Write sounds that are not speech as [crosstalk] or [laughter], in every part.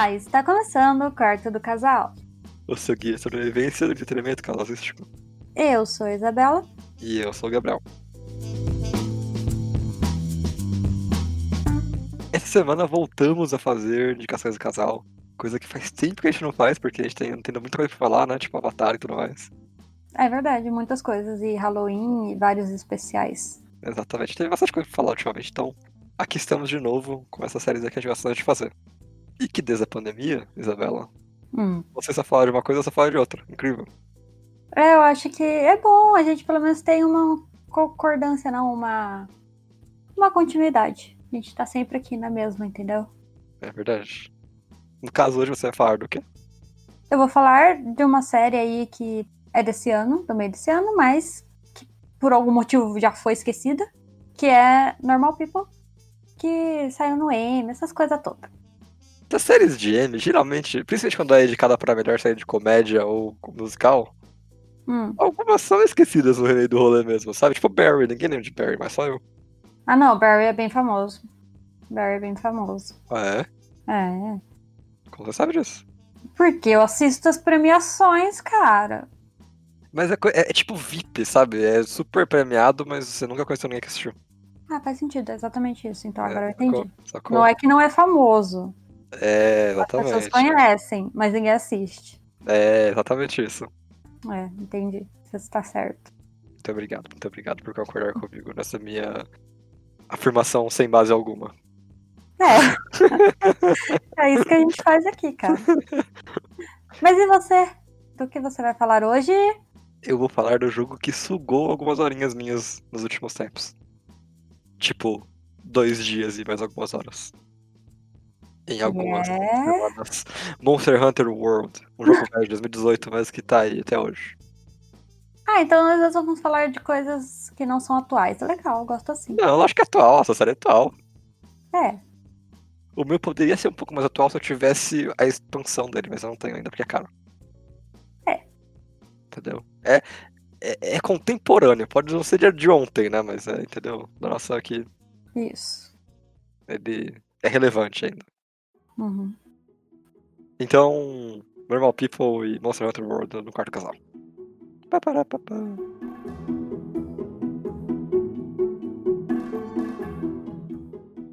Olá, está começando o quarto do casal. O seu guia de sobrevivência do entretenimento casalístico. Eu sou a Isabela. E eu sou o Gabriel. Essa semana voltamos a fazer indicações de casal. Coisa que faz tempo que a gente não faz, porque a gente tem, tem muita coisa pra falar, né? Tipo Avatar e tudo mais. É verdade, muitas coisas. E Halloween e vários especiais. Exatamente, teve bastante coisa pra falar ultimamente. Então, aqui estamos de novo com essa série que a gente gosta de fazer. E que desde a pandemia, Isabela, Hum. você só fala de uma coisa, eu só fala de outra. Incrível. É, eu acho que é bom, a gente pelo menos tem uma concordância, não, uma. Uma continuidade. A gente tá sempre aqui na mesma, entendeu? É verdade. No caso, hoje você vai falar do quê? Eu vou falar de uma série aí que é desse ano, do meio desse ano, mas que por algum motivo já foi esquecida, que é Normal People, que saiu no M, essas coisas todas. Das séries de M, geralmente, principalmente quando é indicada pra melhor série de comédia ou musical, Hum. algumas são esquecidas no meio do rolê mesmo, sabe? Tipo Barry, ninguém lembra de Barry, mas só eu. Ah não, Barry é bem famoso. Barry é bem famoso. Ah, é? É. Como você sabe disso? Porque eu assisto as premiações, cara. Mas é, é- é tipo VIP, sabe? É super premiado, mas você nunca conheceu ninguém que assistiu. Ah, faz sentido, é exatamente isso. Então agora eu É, sacou? entendi. Sacou? Não é que não é famoso. É, As pessoas exatamente. conhecem, mas ninguém assiste. É, exatamente isso. É, entendi. Você está certo. Muito obrigado, muito obrigado por concordar comigo nessa minha afirmação sem base alguma. É. é isso que a gente faz aqui, cara. Mas e você? Do que você vai falar hoje? Eu vou falar do jogo que sugou algumas horinhas minhas nos últimos tempos. Tipo, dois dias e mais algumas horas. Em algumas É? semanas. Monster Hunter World, um jogo velho de 2018, mas que tá aí até hoje. Ah, então nós vamos falar de coisas que não são atuais. Legal, eu gosto assim. Não, eu acho que é atual, essa série é atual. É. O meu poderia ser um pouco mais atual se eu tivesse a expansão dele, mas eu não tenho ainda, porque é caro. É. Entendeu? É, é, é contemporâneo, pode não ser de- de ontem, né? Mas é, entendeu? Da nossa aqui, Isso. ele é relevante ainda. Uhum. Então, Normal People e Monster Hunter World no quarto casal. Paparapapá.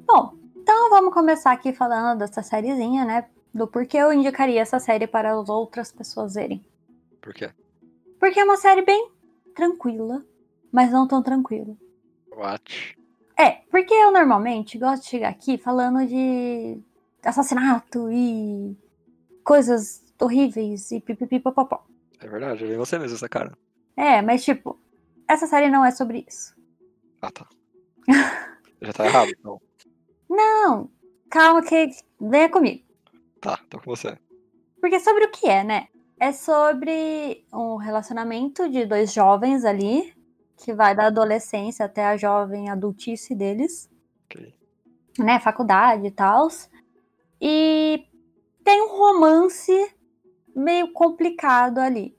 Bom, então vamos começar aqui falando dessa sériezinha, né? Do porquê eu indicaria essa série para as outras pessoas verem. Por quê? Porque é uma série bem tranquila, mas não tão tranquila. What? É, porque eu normalmente gosto de chegar aqui falando de assassinato e coisas horríveis e pipipipopopó. É verdade, eu vi você mesmo essa cara. É, mas tipo, essa série não é sobre isso. Ah, tá. [laughs] Já tá errado, então. Não, calma que venha comigo. Tá, tô com você. Porque sobre o que é, né? É sobre um relacionamento de dois jovens ali, que vai da adolescência até a jovem adultice deles, Ok. né? Faculdade e tal. E tem um romance meio complicado ali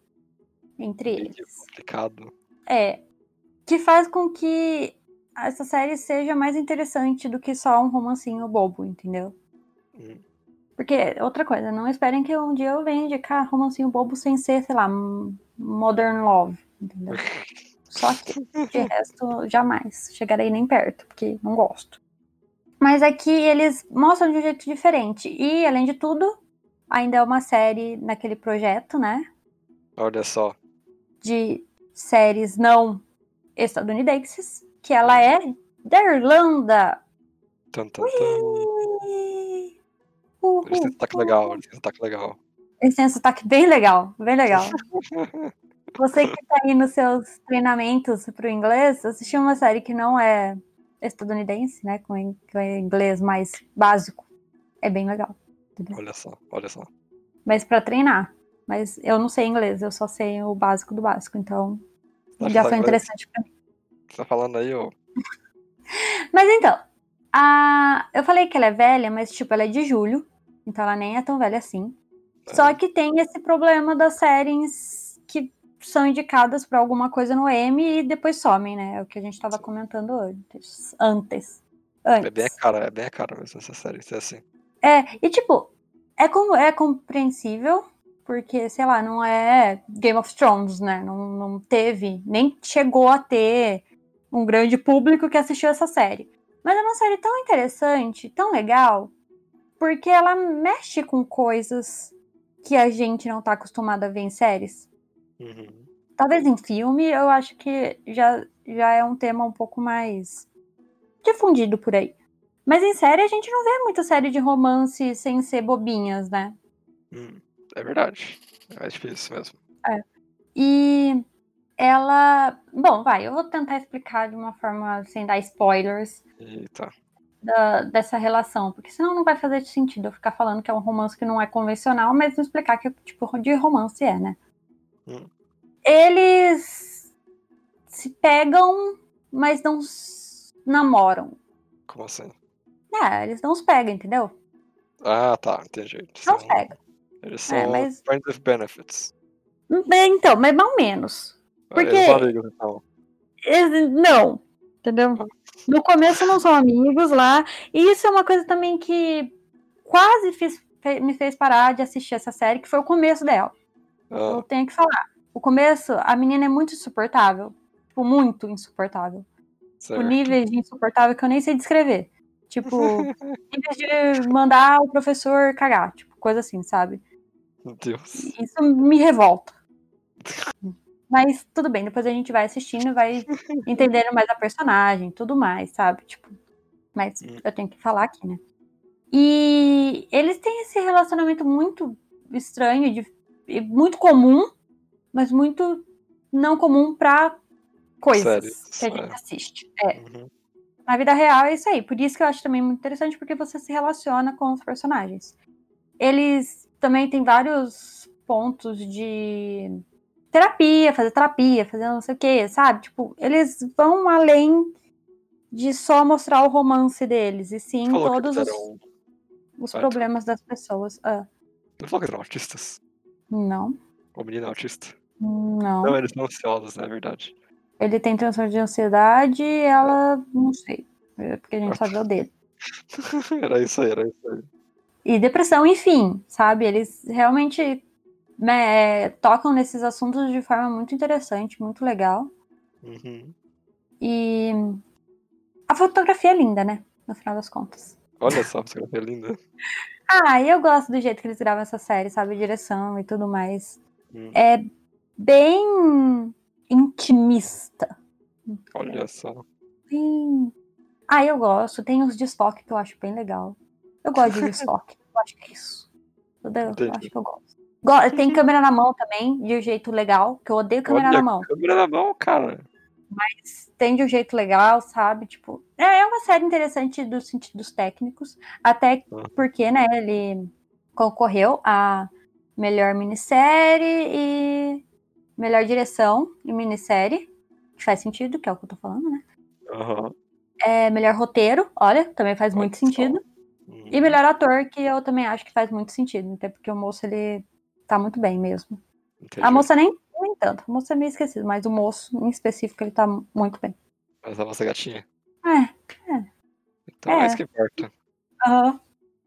entre Meio eles. complicado. É. Que faz com que essa série seja mais interessante do que só um romancinho bobo, entendeu? Hum. Porque, outra coisa, não esperem que um dia eu venha indicar romancinho bobo sem ser, sei lá, Modern Love, entendeu? [laughs] Só que, de resto, jamais chegarei nem perto, porque não gosto. Mas aqui eles mostram de um jeito diferente. E, além de tudo, ainda é uma série naquele projeto, né? Olha só. De séries não estadunidenses, que ela é da Irlanda. Uhul. Eles têm sotaque legal, eles têm sotaque legal. Eles têm um sotaque bem legal, bem legal. [laughs] Você que tá aí nos seus treinamentos pro inglês, assistiu uma série que não é estadunidense, né? Com in- com inglês mais básico. É bem legal. entendeu? Olha só, olha só. Mas pra treinar. Mas eu não sei inglês, eu só sei o básico do básico, então Acho já foi interessante pra mim. Você tá falando aí, ó. [laughs] Mas então, a... eu falei que ela é velha, mas tipo, ela é de julho, então ela nem é tão velha assim. Só que tem esse problema das séries que são indicadas pra alguma coisa no M e depois somem, né? É o que a gente tava comentando antes. Antes. É bem a cara, é bem a cara mesmo essa série, ser assim. É, e tipo, É, como, é compreensível, porque, sei lá, não é Game of Thrones, né? Não, não teve, nem chegou a ter um grande público que assistiu essa série. Mas é uma série tão interessante, tão legal, porque ela mexe com coisas que a gente não tá acostumado a ver em séries. Uhum. Talvez em filme, eu acho que já, já é um tema um pouco mais difundido por aí. Mas em série, a gente não vê muita série de romance sem ser bobinhas, né? Hum, é verdade. É mais difícil mesmo. É. E ela. Bom, vai, eu vou tentar explicar de uma forma sem dar spoilers Eita. da- dessa relação, porque senão não vai fazer sentido eu ficar falando que é um romance que não é convencional, mas não explicar que tipo de romance é, né? Hum. Eles se pegam, mas não namoram. Como assim? É, eles não se pegam, entendeu? Ah, tá, entendi. Eles Não são, se pegam. eles são É, mas- Friends with Benefits. Bem, Então, mas mal menos. Ah, eles Porque- são amigos, então. Eles- não, entendeu? No começo não são amigos lá. E isso é uma coisa também que quase fiz- me fez parar de assistir essa série, que foi o começo dela. Eu Ah, tenho que falar. O começo, a menina é muito insuportável. Tipo, muito insuportável. Tipo, certo. níveis de insuportável que eu nem sei descrever. Tipo, [laughs] níveis de mandar o professor cagar. Tipo, coisa assim, sabe? Meu Deus. Isso me revolta. Mas tudo bem, depois a gente vai assistindo e vai [laughs] entendendo mais a personagem, tudo mais, sabe? Tipo, mas Hum. eu tenho que falar aqui, né? E eles têm esse relacionamento muito estranho, de, muito comum, mas muito não comum pra coisas Séries, que a gente é. assiste. É, Uhum. na vida real é isso aí. Por isso que eu acho também muito interessante, porque você se relaciona com os personagens. Eles também têm vários pontos de terapia, fazer terapia, fazer não sei o que, sabe? Tipo, eles vão além de só mostrar o romance deles, e sim Falou todos os, os problemas das pessoas. Ah, Não falou que eram autistas? Não, O menino é autista? não. Não, eles são ansiosos, na verdade. Ele tem transtorno de ansiedade e ela, não sei. É Porque a gente só vê o dele. [laughs] era isso aí, era isso aí. e depressão, enfim, sabe? Eles realmente né, é, tocam nesses assuntos de forma muito interessante, muito legal. Uhum. E a fotografia é linda, né? No final das contas. Olha só, a fotografia é linda. [laughs] Ah, eu gosto do jeito que eles gravam essa série, sabe? Direção e tudo mais. Hum. É bem intimista. Olha só. Bem... Ah, eu gosto. Tem uns desfoques que eu acho bem legal. Eu gosto de desfoque. [laughs] eu acho que é isso. Entendeu? Eu acho que eu gosto. Go- Tem câmera na mão também, de um jeito legal, que eu odeio câmera Olha, na mão. câmera na mão, cara. Tem de um jeito legal, sabe? Tipo, é é uma série interessante dos sentidos técnicos, até Ah. porque, né, ele concorreu a melhor minissérie e melhor direção em minissérie, que faz sentido, que é o que eu tô falando, né? Aham. É melhor roteiro, olha, também faz muito só. sentido. Uhum. E melhor ator, que eu também acho que faz muito sentido, até porque o moço, ele tá muito bem mesmo. Entendi. A moça nem tanto, a moça é meio esquecida, mas o moço, em específico, ele tá muito bem. Mas a nossa gatinha. É, Então é, É. isso que importa. aham.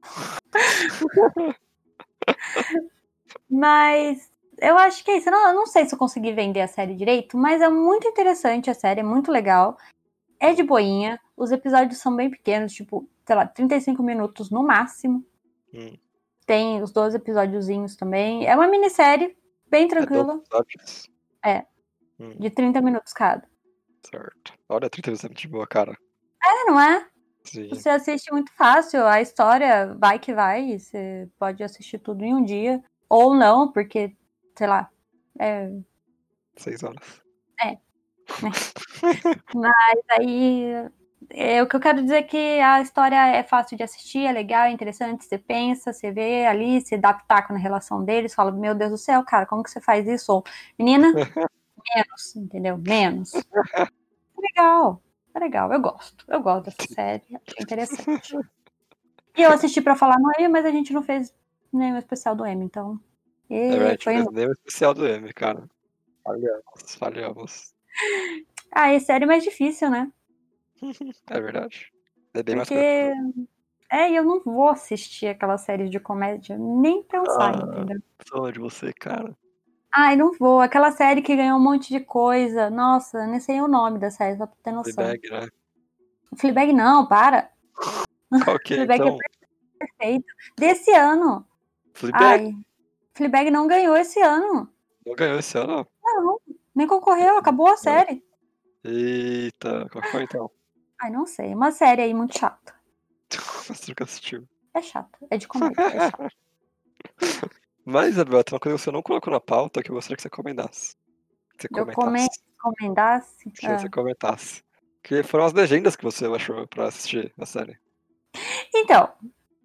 [laughs] mas eu acho que é isso. Eu não, eu não sei se eu consegui vender a série direito, mas é muito interessante a série, é muito legal. É de boinha, os episódios são bem pequenos, tipo, sei lá, 35 minutos no máximo. Hum. Tem os 12 episódiozinhos também. É uma minissérie bem É 12 episódios? É. Hum, de 30 minutos cada. certo. Olha, 30 minutos é muito de boa, cara. É, não é? Sim. Você assiste muito fácil, a história vai que vai, você pode assistir tudo em um dia. Ou não, porque, sei lá, é, Seis horas. [laughs] Mas aí é, o que eu quero dizer é que a história é fácil de assistir, é legal, é interessante, você pensa, você vê ali, você dá pitaco na relação deles, fala, meu Deus do céu, cara, como que você faz isso? Ou, menina, [laughs] menos, entendeu? Menos. É legal, é legal, eu gosto. Eu gosto dessa série, é interessante. E eu assisti pra falar no M, mas a gente não fez nenhum especial do M, então. E É verdade, foi fez o especial do M, cara. Falhamos, falhamos. Ah, esse série é mais difícil, né? [laughs] É verdade. É bem mais Porque É, e eu não vou assistir aquela série de comédia, nem pensar, Ah. entendeu? Só de você, cara. Ai, não vou. Aquela série que ganhou um monte de coisa. Nossa, nem sei o nome da série, só pra ter noção. Fleabag, né? Fleabag não, para. [laughs] Qual que é, Fleabag então? é perfeito. Desse ano. Fleabag Ai, Fleabag não ganhou esse ano. não ganhou esse ano? Não, nem concorreu, acabou a série. Eita, qual foi então? Ai, não sei. Uma série aí muito chata. [laughs] Você nunca assistiu. É chata. É de comédia. É chata. [laughs] Mas, Isabel, tem uma coisa que você não colocou na pauta que eu gostaria que você comentasse. Que você Eu comentasse. come... comendasse. Que Ah. você comentasse. Que foram as legendas que você achou pra assistir a série. Então,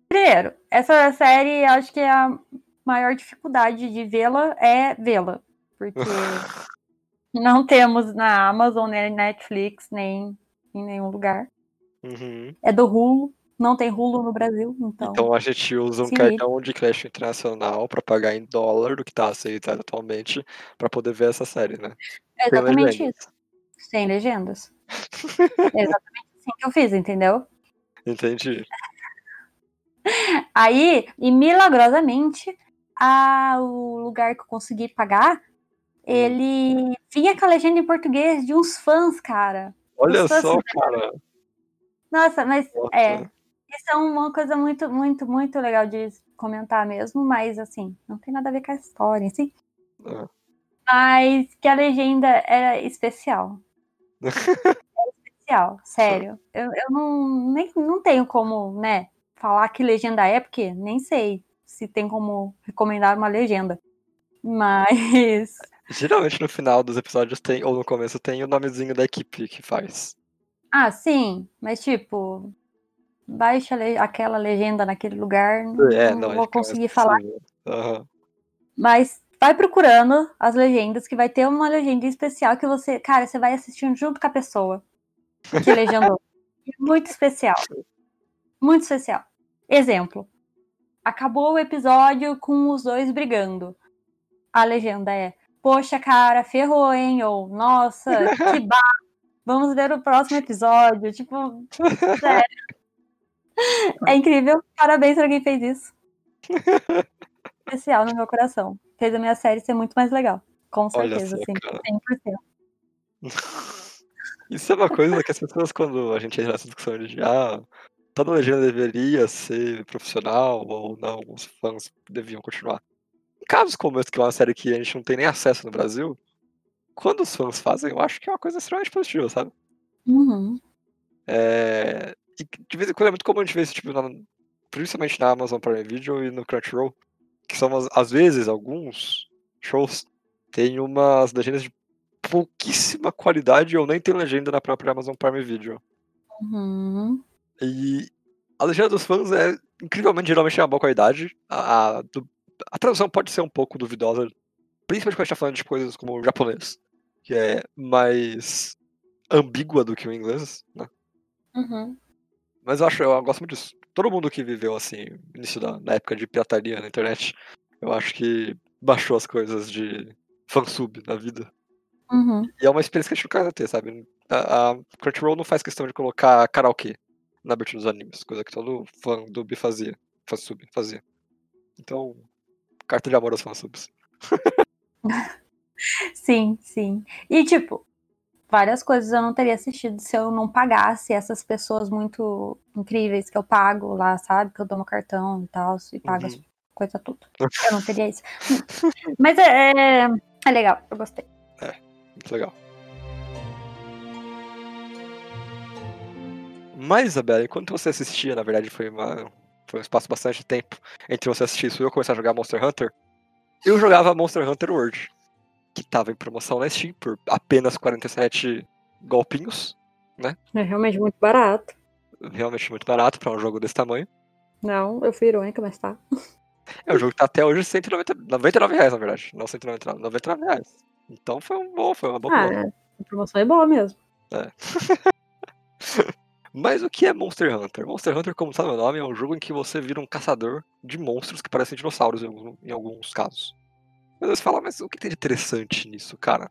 primeiro, essa série, acho que a maior dificuldade de vê-la é vê-la. Porque [laughs] não temos na Amazon, nem Netflix, nem em nenhum lugar. Uhum. É do Hulu. Não tem Hulu no Brasil, então. Então a gente usa um cartão de crédito internacional pra pagar em dólar do que tá aceitado atualmente pra poder ver essa série, né? é exatamente isso. Sem legendas. é exatamente assim que eu fiz, entendeu? Entendi. Aí, e milagrosamente, a, o lugar que eu consegui pagar, ele vinha com a legenda em português de uns fãs, cara. Olha só, se- cara. Nossa, mas Nossa. é. Isso é uma coisa muito, muito, muito legal de comentar mesmo, mas assim, não tem nada a ver com a história si. Ah. Mas que a legenda era especial. [laughs] Era especial, sério. Eu, eu não, nem, não tenho como, né, falar que legenda é, porque nem sei se tem como recomendar uma legenda. Mas. Geralmente no final dos episódios tem, ou no começo tem o nomezinho da equipe que faz. Ah, sim, mas tipo. Baixa le- aquela legenda naquele lugar, É, não, não, vou conseguir falar. Aham. Mas vai procurando as legendas, que vai ter uma legenda especial que você, cara, você vai assistindo junto com a pessoa que legendou. [laughs] Muito especial. Muito especial. Exemplo. Acabou o episódio com os dois brigando. A legenda é: Poxa, cara, ferrou, hein? Ou Nossa, que [laughs] bar. Vamos ver o próximo episódio. Tipo, sério. É incrível. Parabéns pra quem fez isso. [laughs] Especial no meu coração. Fez a minha série ser muito mais legal. Com certeza, cara. 100%. [laughs] Isso é uma coisa que as pessoas, quando a gente entra nessa discussão de ah, toda legenda deveria ser profissional ou não, os fãs deviam continuar. Casos como esse, que é uma série que a gente não tem nem acesso no Brasil, quando os fãs fazem, eu acho que é uma coisa extremamente positiva, sabe? Uhum. É... E de vez em quando é muito comum a gente ver isso, tipo, na- principalmente na Amazon Prime Video e no Crunchyroll, que são, umas- às vezes, alguns shows têm umas legendas de pouquíssima qualidade ou nem tem legenda na própria Amazon Prime Video. Uhum. E a legenda dos fãs é incrivelmente, geralmente, de uma boa qualidade. A, a, do- a tradução pode ser um pouco duvidosa, principalmente quando a gente tá falando de coisas como o japonês, que é mais ambígua do que o inglês, né? Uhum. Mas eu acho, eu gosto muito disso. Todo mundo que viveu assim, início da na época de pirataria na internet, eu acho que baixou as coisas de fansub na vida. Uhum. E é uma experiência que a gente não quer ter, sabe? A, a Crunchyroll não faz questão de colocar karaokê na abertura dos animes, coisa que todo fã do B fazia, fansub fazia. Então, carta de amor aos fansubs. [laughs] Sim, sim. E, tipo, várias coisas eu não teria assistido se eu não pagasse essas pessoas muito incríveis que eu pago lá, sabe? Que eu dou no cartão e tal, e pago as Uhum. coisas tudo. Eu não teria isso. [laughs] Mas é, é, é legal, eu gostei. Muito legal. Mas, Isabela, enquanto você assistia, na verdade foi, uma, foi um espaço bastante tempo entre você assistir isso e eu começar a jogar Monster Hunter, eu jogava Monster Hunter World, que tava em promoção na Steam por apenas 47 golpinhos, É realmente muito barato. realmente muito barato pra um jogo desse tamanho. Não, eu fui irônica, mas tá. É um jogo que tá até hoje 190, 99 reais, na verdade. Não 199, 99 reais. Então foi um bom, foi uma boa Ah, promoção. a promoção é boa mesmo. [laughs] Mas o que é Monster Hunter? Monster Hunter, como tá no nome, é um jogo em que você vira um caçador de monstros que parecem dinossauros em alguns, casos. Mas você fala, mas o que tem de interessante nisso, cara?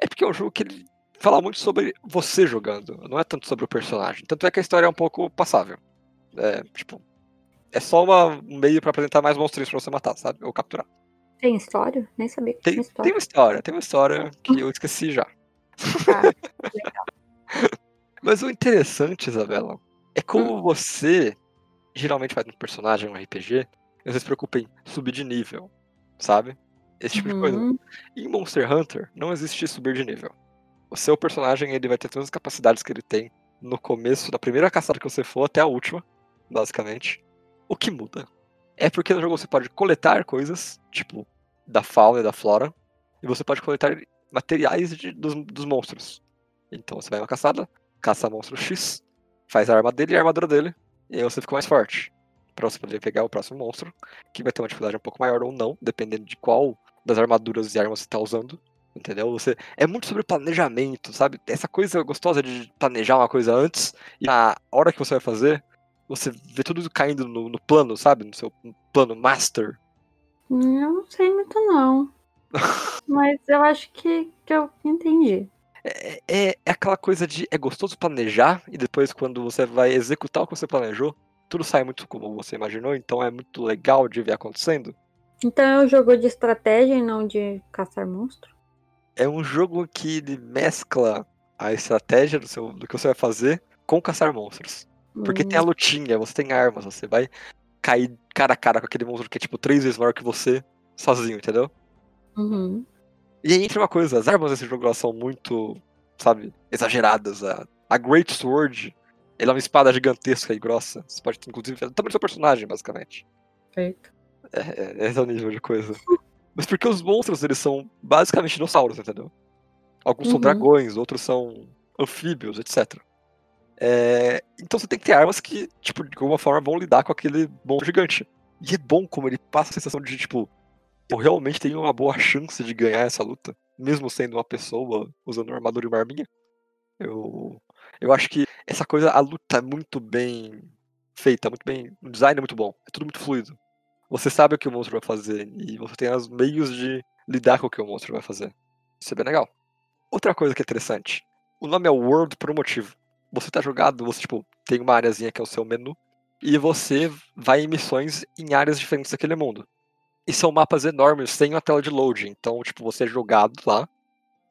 É porque é um jogo que ele fala muito sobre você jogando, não é tanto sobre o personagem. Tanto é que a história é um pouco passável. É, tipo, É só uma, um meio pra apresentar mais monstros pra você matar, sabe? Ou capturar. Tem história? Nem sabia que Tem, tinha tem história. uma história, tem uma história que eu esqueci já. Ah, legal. [laughs] Mas o interessante, Isabela, é Hum. como você geralmente faz um personagem, um RPG, você se preocupa em subir de nível, sabe? Esse tipo de coisa. Uhum. Em Monster Hunter, não existe subir de nível. O seu personagem ele vai ter todas as capacidades que ele tem no começo, da primeira caçada que você for até a última, basicamente. O que muda é porque no jogo você pode coletar coisas, tipo, da fauna e da flora, e você pode coletar materiais de- dos, dos monstros. Então você vai uma caçada, caça monstro X, faz a arma dele e a armadura dele, e aí você fica mais forte. Pra você poder pegar o próximo monstro, que vai ter uma dificuldade um pouco maior ou não, dependendo de qual das armaduras e armas você tá usando. Entendeu? Você é muito sobre planejamento, sabe? Essa coisa gostosa de planejar uma coisa antes e na hora que você vai fazer, você vê tudo caindo no, no plano, sabe? No seu plano master. Eu não sei muito, não. [laughs] Mas eu acho que, que eu entendi. É, é, é aquela coisa de é gostoso planejar e depois quando você vai executar o que você planejou, tudo sai muito como você imaginou, então é muito legal de ver acontecendo. Então é um jogo de estratégia e não de caçar monstro? É um jogo que ele mescla a estratégia do, seu, do que você vai fazer com caçar monstros. Porque Hum, tem a lutinha, você tem armas, você vai cair cara a cara com aquele monstro que é tipo três vezes maior que você, sozinho, entendeu? uhum. E aí entra uma coisa, as armas desse jogo elas são muito, sabe, exageradas. A, a Great Sword, ela é uma espada gigantesca e grossa. Você pode, inclusive, tamanho do seu personagem, basicamente. Perfeito. É, é, esse é o nível de coisa. Mas porque os monstros, eles são basicamente dinossauros, entendeu? Alguns são Uhum. dragões, outros são anfíbios, etc. É, então você tem que ter armas que, tipo, de alguma forma vão lidar com aquele monstro gigante. E é bom como ele passa a sensação de, tipo, realmente tenho uma boa chance de ganhar essa luta, mesmo sendo uma pessoa usando uma armadura e uma arminha. Eu, eu acho que essa coisa, a luta é muito bem feita, muito bem. O design é muito bom, é tudo muito fluido. Você sabe o que o monstro vai fazer e você tem os meios de lidar com o que o monstro vai fazer. Isso é bem legal. Outra coisa que é interessante, o nome é World por um motivo. Você tá jogado, você tipo, tem uma areazinha que é o seu menu, e você vai em missões em áreas diferentes daquele mundo. E são mapas enormes, sem uma tela de load. Então, tipo, você é jogado lá.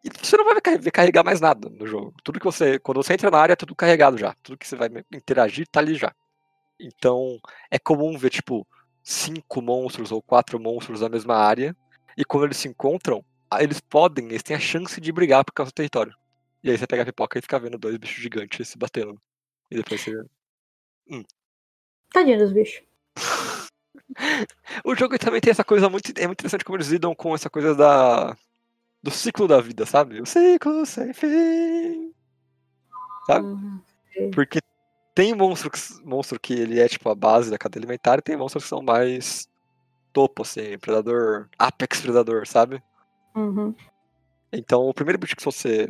E você não vai ver carregar mais nada no jogo. Tudo que você. Quando você entra na área, é tudo carregado já. Tudo que você vai interagir tá ali já. Então, é comum ver, tipo, cinco monstros ou quatro monstros na mesma área. E quando eles se encontram, eles podem, eles têm a chance de brigar por causa do território. E aí você pega a pipoca e fica vendo dois bichos gigantes se batendo. E depois você. Tadinho dos bichos. O jogo também tem essa coisa muito. É muito interessante como eles lidam com essa coisa da. Do ciclo da vida, sabe? O ciclo sem fim. Sabe? Uhum. Porque tem monstro que, monstro que ele é tipo a base da cadeia alimentar e tem monstros que são mais topo, assim, predador, apex predador, sabe? Uhum. Então o primeiro bicho que você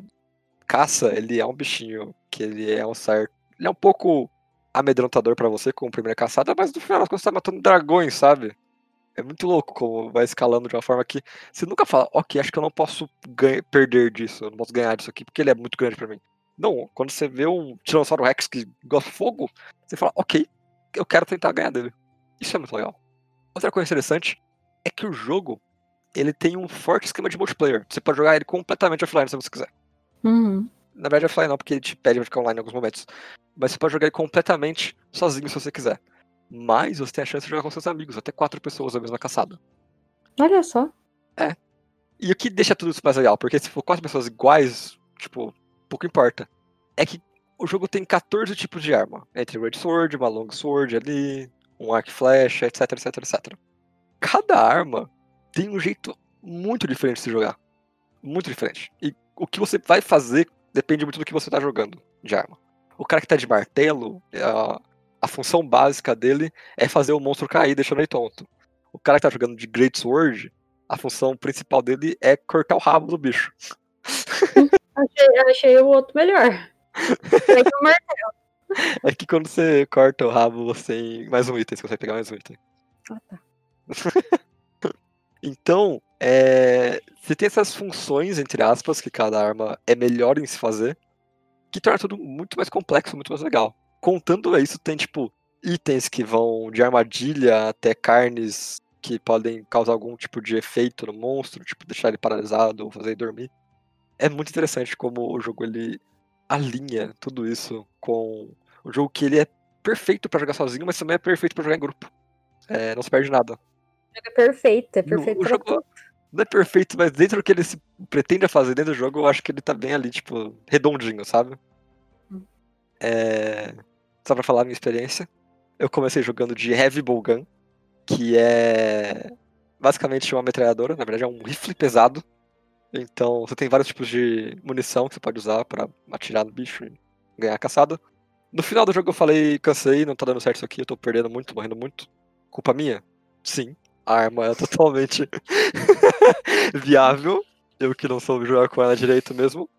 caça, ele é um bichinho que ele é um certo. Ele é um pouco amedrontador pra você com a primeira caçada, mas no final você tá matando dragões, sabe? É muito louco como vai escalando de uma forma que você nunca fala, ok, acho que eu não posso ganha- perder disso, eu não posso ganhar disso aqui, porque ele é muito grande pra mim. Não, quando você vê um Tiranossauro Rex que gosta de fogo, você fala, ok, eu quero tentar ganhar dele. Isso é muito legal. Outra coisa interessante é que o jogo ele tem um forte esquema de multiplayer. Você pode jogar ele completamente offline se você quiser. Uhum. Na verdade, offline não, porque ele te pede pra ficar online em alguns momentos. Mas você pode jogar ele completamente sozinho se você quiser. Mas você tem a chance de jogar com seus amigos, até quatro pessoas na mesma caçada. Olha só. E o que deixa tudo isso mais legal, porque se for quatro pessoas iguais, tipo, pouco importa. É que o jogo tem 14 tipos de arma. Entre Red Sword, uma Long Sword ali, um arco e flecha, etc, etc, etc. Cada arma tem um jeito muito diferente de se jogar. Muito diferente. E o que você vai fazer depende muito do que você tá jogando de arma. O cara que tá de martelo, a, a função básica dele é fazer o monstro cair, deixando ele tonto. O cara que tá jogando de Great Sword, a função principal dele é cortar o rabo do bicho. [laughs] Achei, achei o outro melhor. O martelo. É que quando você corta o rabo, você tem mais um item, você consegue pegar mais um item. Ah, tá. [laughs] Então, é, você tem essas funções, entre aspas, que cada arma é melhor em se fazer, que torna tudo muito mais complexo, muito mais legal. Contando isso, tem, tipo, itens que vão de armadilha até carnes que podem causar algum tipo de efeito no monstro, tipo deixar ele paralisado ou fazer ele dormir. É muito interessante como o jogo ele alinha tudo isso com o jogo que ele é perfeito pra jogar sozinho, mas também é perfeito pra jogar em grupo. É, não se perde nada. É perfeito, é perfeito o jogo não é perfeito, mas dentro do que ele se pretende fazer dentro do jogo, eu acho que ele tá bem ali, tipo, redondinho, sabe? Hum. É... Só pra falar a minha experiência, eu comecei jogando de Heavy Bowgun, que é basicamente uma metralhadora, na verdade é um rifle pesado. Então você tem vários tipos de munição que você pode usar pra atirar no bicho e ganhar caçada. No final do jogo eu falei, cansei, não tá dando certo isso aqui, eu tô perdendo muito, morrendo muito. Culpa minha? Sim. A arma é totalmente [laughs] viável. Eu que não soube jogar com ela direito mesmo.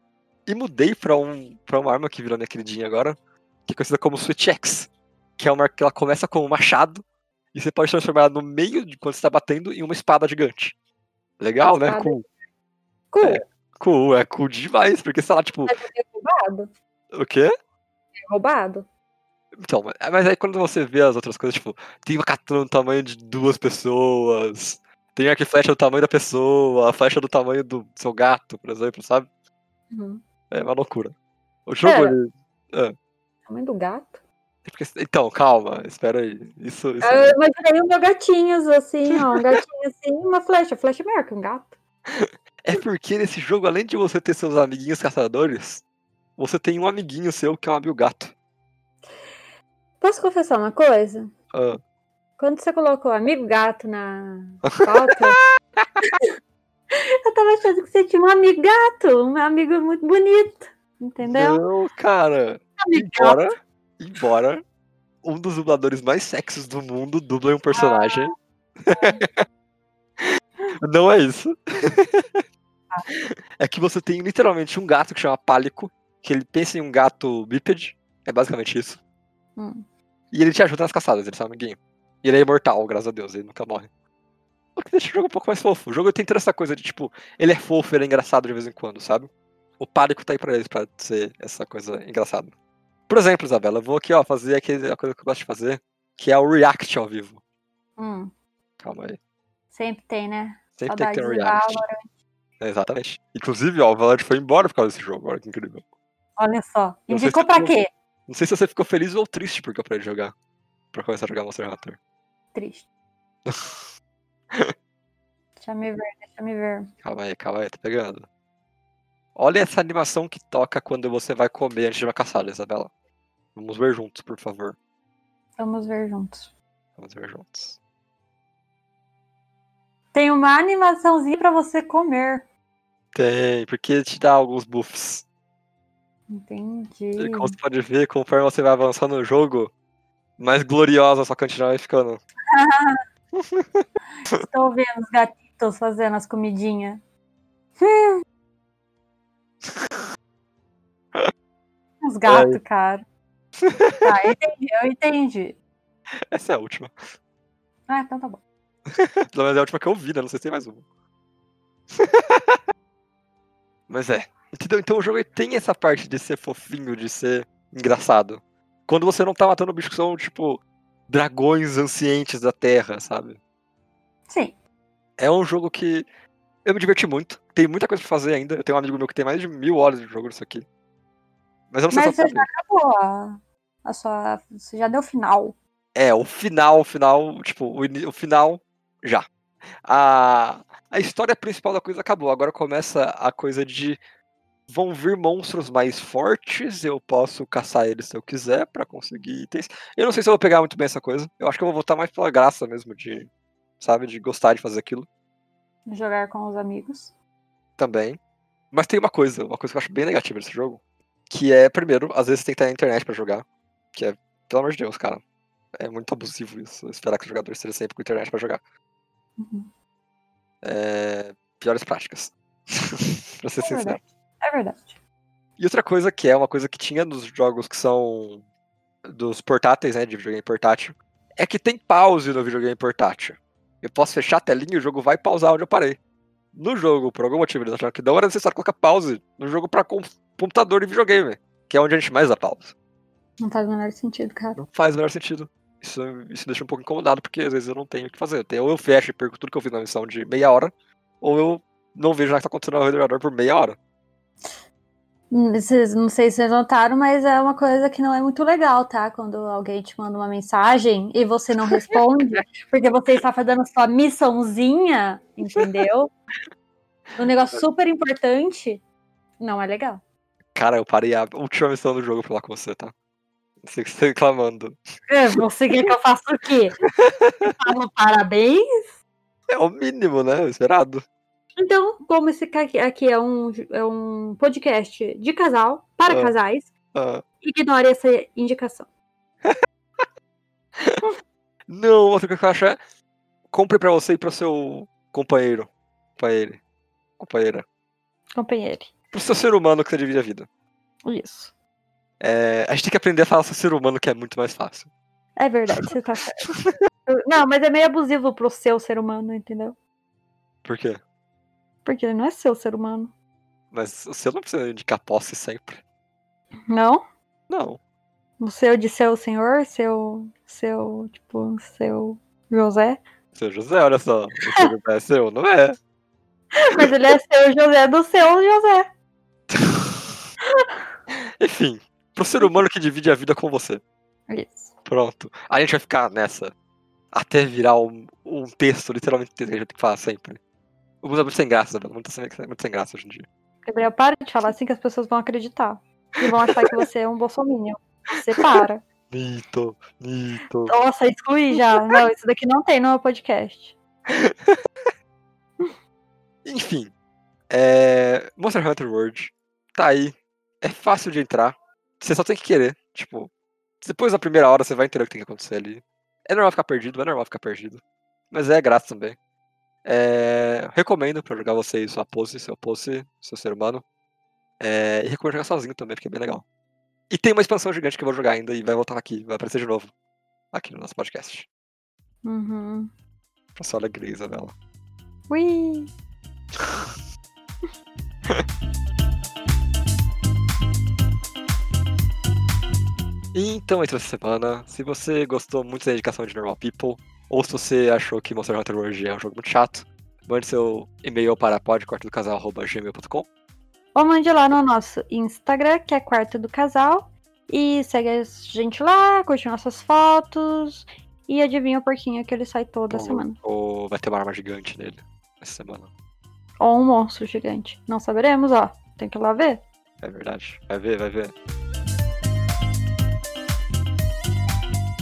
E mudei pra, um, pra uma arma que virou minha queridinha agora, que é conhecida como Switch X. Que é uma arma que ela começa com um machado e você pode transformar ela no meio de quando você tá batendo em uma espada gigante. Legal, né? Espada. Cool. Cool. É. Cool, é cool demais, porque sei lá, tipo, é roubado. o quê? É roubado. Então, mas- aí quando você vê as outras coisas, tipo, tem uma katana do tamanho de duas pessoas, tem arco e flecha do tamanho da pessoa, a flecha do tamanho do seu gato, por exemplo, sabe? Uhum. É uma loucura. O jogo, É. ele... Tamanho do gato. é Então, calma, espera aí. Isso, isso... Eu imaginei o meu gatinho assim, ó. Um gatinho assim, uma flecha. Flecha é maior que um gato. É porque nesse jogo, além de você ter seus amiguinhos caçadores, você tem um amiguinho seu que é um amigo gato. Posso confessar uma coisa? Ah, Quando você colocou amigo gato na pauta, [laughs] eu tava achando que você tinha um amigo gato, um amigo muito bonito. Entendeu? Não, cara. Amigo Embora, embora um dos dubladores mais sexys do mundo duble um personagem. [laughs] Não é isso. é que você tem literalmente um gato que chama Pálico, que ele pensa em um gato bípede. É basicamente isso. Hum. E ele te ajuda nas caçadas, ele é seu amiguinho. E ele é imortal, graças a Deus, ele nunca morre. O que deixa o jogo um pouco mais fofo. O jogo tem toda essa coisa de tipo, ele é fofo, ele é engraçado de vez em quando, sabe? O Pálico tá aí pra eles, pra ser essa coisa engraçada. Por exemplo, Isabela, eu vou aqui, ó, fazer aquele, a coisa que eu gosto de fazer, que é o React ao vivo. Hum, Calma aí. sempre tem, né? Sempre tem que ter um Saudades React. É, exatamente. Inclusive, ó, o Valorant foi embora por causa desse jogo, olha que incrível. Olha só. Indicou pra quê? Não sei se você ficou feliz ou triste porque eu parei de jogar. Pra começar a jogar Monster Hunter. Triste. [laughs] deixa me ver, deixa me ver. Calma aí, calma aí, tá pegando. Olha essa animação que toca quando você vai comer antes de uma caçada, Isabela. Vamos ver juntos, por favor. Vamos ver juntos. Vamos ver juntos. Tem uma animaçãozinha pra você comer. Tem, porque te dá alguns buffs. Entendi. E como você pode ver, conforme você vai avançando no jogo, mais gloriosa a sua cantina vai ficando. [laughs] Estou vendo os gatitos fazendo as comidinhas. [laughs] Os gatos, cara. Tá, [laughs] eu entendi, eu entendi. Essa é a última. Ah, então tá bom. Pelo menos é a última que eu vi, né? Não sei se tem mais uma. Mas é. Entendeu? Então o jogo tem essa parte de ser fofinho, de ser engraçado. Quando você não tá matando bichos que são, tipo, dragões ancientes da Terra, sabe? Sim. É um jogo que eu me diverti muito. Tem muita coisa pra fazer ainda. Eu tenho um amigo meu que tem mais de mil horas de jogo nisso aqui. Mas eu não sei Mas se você já acabou a, a sua. Você já deu final. É, o final, o final, tipo, o, ini- o final, já. A, a história principal da coisa acabou. Agora começa a coisa de. Vão vir monstros mais fortes, eu posso caçar eles se eu quiser pra conseguir itens. Eu não sei se eu vou pegar muito bem essa coisa. Eu acho que eu vou voltar mais pela graça mesmo de, sabe, de gostar de fazer aquilo Jogar com os amigos. também. Mas tem uma coisa, uma coisa que eu acho bem negativa desse jogo, que é, primeiro, às vezes você tem que estar na internet pra jogar, que é, pelo amor de Deus, cara, é muito abusivo isso, esperar que o jogador esteja sempre com internet pra jogar. Uhum. É, piores práticas. [laughs] pra ser É sincero. verdade. É verdade. E outra coisa que é uma coisa que tinha nos jogos que são dos portáteis, né, de videogame portátil, é que tem pause no videogame portátil. Eu posso fechar a telinha e o jogo vai pausar onde eu parei. No jogo, por algum motivo, eles acharam que não era necessário colocar pause no jogo pra com- computador e videogame, que é onde a gente mais dá pausa. Não faz o menor sentido, cara. Não faz o menor sentido. Isso, isso deixa um pouco incomodado, porque às vezes eu não tenho o que fazer. Ou eu fecho e perco tudo que eu fiz na missão de meia hora, ou eu não vejo nada que tá acontecendo ao redor por meia hora. Vocês, não sei se vocês notaram, mas é uma coisa que não é muito legal, tá? Quando alguém te manda uma mensagem e você não responde, [laughs] porque você está fazendo sua missãozinha, entendeu? Um negócio super importante, não é legal. Cara, eu parei a última missão do jogo pra falar com você, tá? Você que está reclamando. É, você quer que eu faça o quê? [laughs] Eu falo parabéns? É o mínimo, né? Esperado. Então, como esse aqui é um, é um podcast de casal, para Ah. casais, Ah. ignore essa indicação. [laughs] Não, outra coisa que eu acho é. Compre pra você e pro seu companheiro. Pra ele. Companheira. Companheiro. Pro seu ser humano que você divide a vida. Isso. É, a gente tem que aprender a falar seu ser humano, que é muito mais fácil. É verdade, você tá certo. Não, mas é meio abusivo pro seu ser humano, entendeu? Por quê? Porque ele não é seu ser humano. Mas o seu não precisa indicar posse sempre. Não? Não. O seu de seu senhor, seu. Seu. Tipo, seu José. Seu José, olha só. O seu [laughs] José é seu, não é? Mas ele é seu José do seu José. [laughs] Enfim, pro ser humano que divide a vida com você. Isso. Pronto. A gente vai ficar nessa. Até virar um, um texto, literalmente, que a gente vai ter que falar sempre. O mundo é muito sem graça, Isabela. Muito sem, muito sem graça hoje em dia. Gabriel, para de falar assim que as pessoas vão acreditar. E vão achar que você é um bolsominion. Você para. [laughs] Mito, mito. Nossa, excluí já. Não, isso daqui não tem no meu podcast. [laughs] Enfim. É... Monster Hunter World. Tá aí. É fácil de entrar. Você só tem que querer. Tipo, depois da primeira hora você vai entender o que tem que acontecer ali. É normal ficar perdido, é normal ficar perdido. Mas é graça também. É... Recomendo pra jogar você e sua pose, seu pose, seu ser humano. É... E recomendo jogar sozinho também, porque é bem legal. E tem uma expansão gigante que eu vou jogar ainda e vai voltar aqui, vai aparecer de novo. Aqui no nosso podcast. Uhum. Pra sua alegria, Isabela. Ui. [laughs] Então, entre essa semana, se você gostou muito da indicação de Normal People, ou se você achou que Monster Hunter World é um jogo muito chato, mande seu e-mail para podquartodocasal.gmail.com Ou mande lá no nosso Instagram, que é Quarto do Casal. E segue a gente lá, curte nossas fotos. E adivinha o porquinho que ele sai toda semana. Ou vai ter uma arma gigante nele essa semana. Ou um monstro gigante. Não saberemos, ó. Tem que ir lá ver. É verdade. Vai ver, vai ver.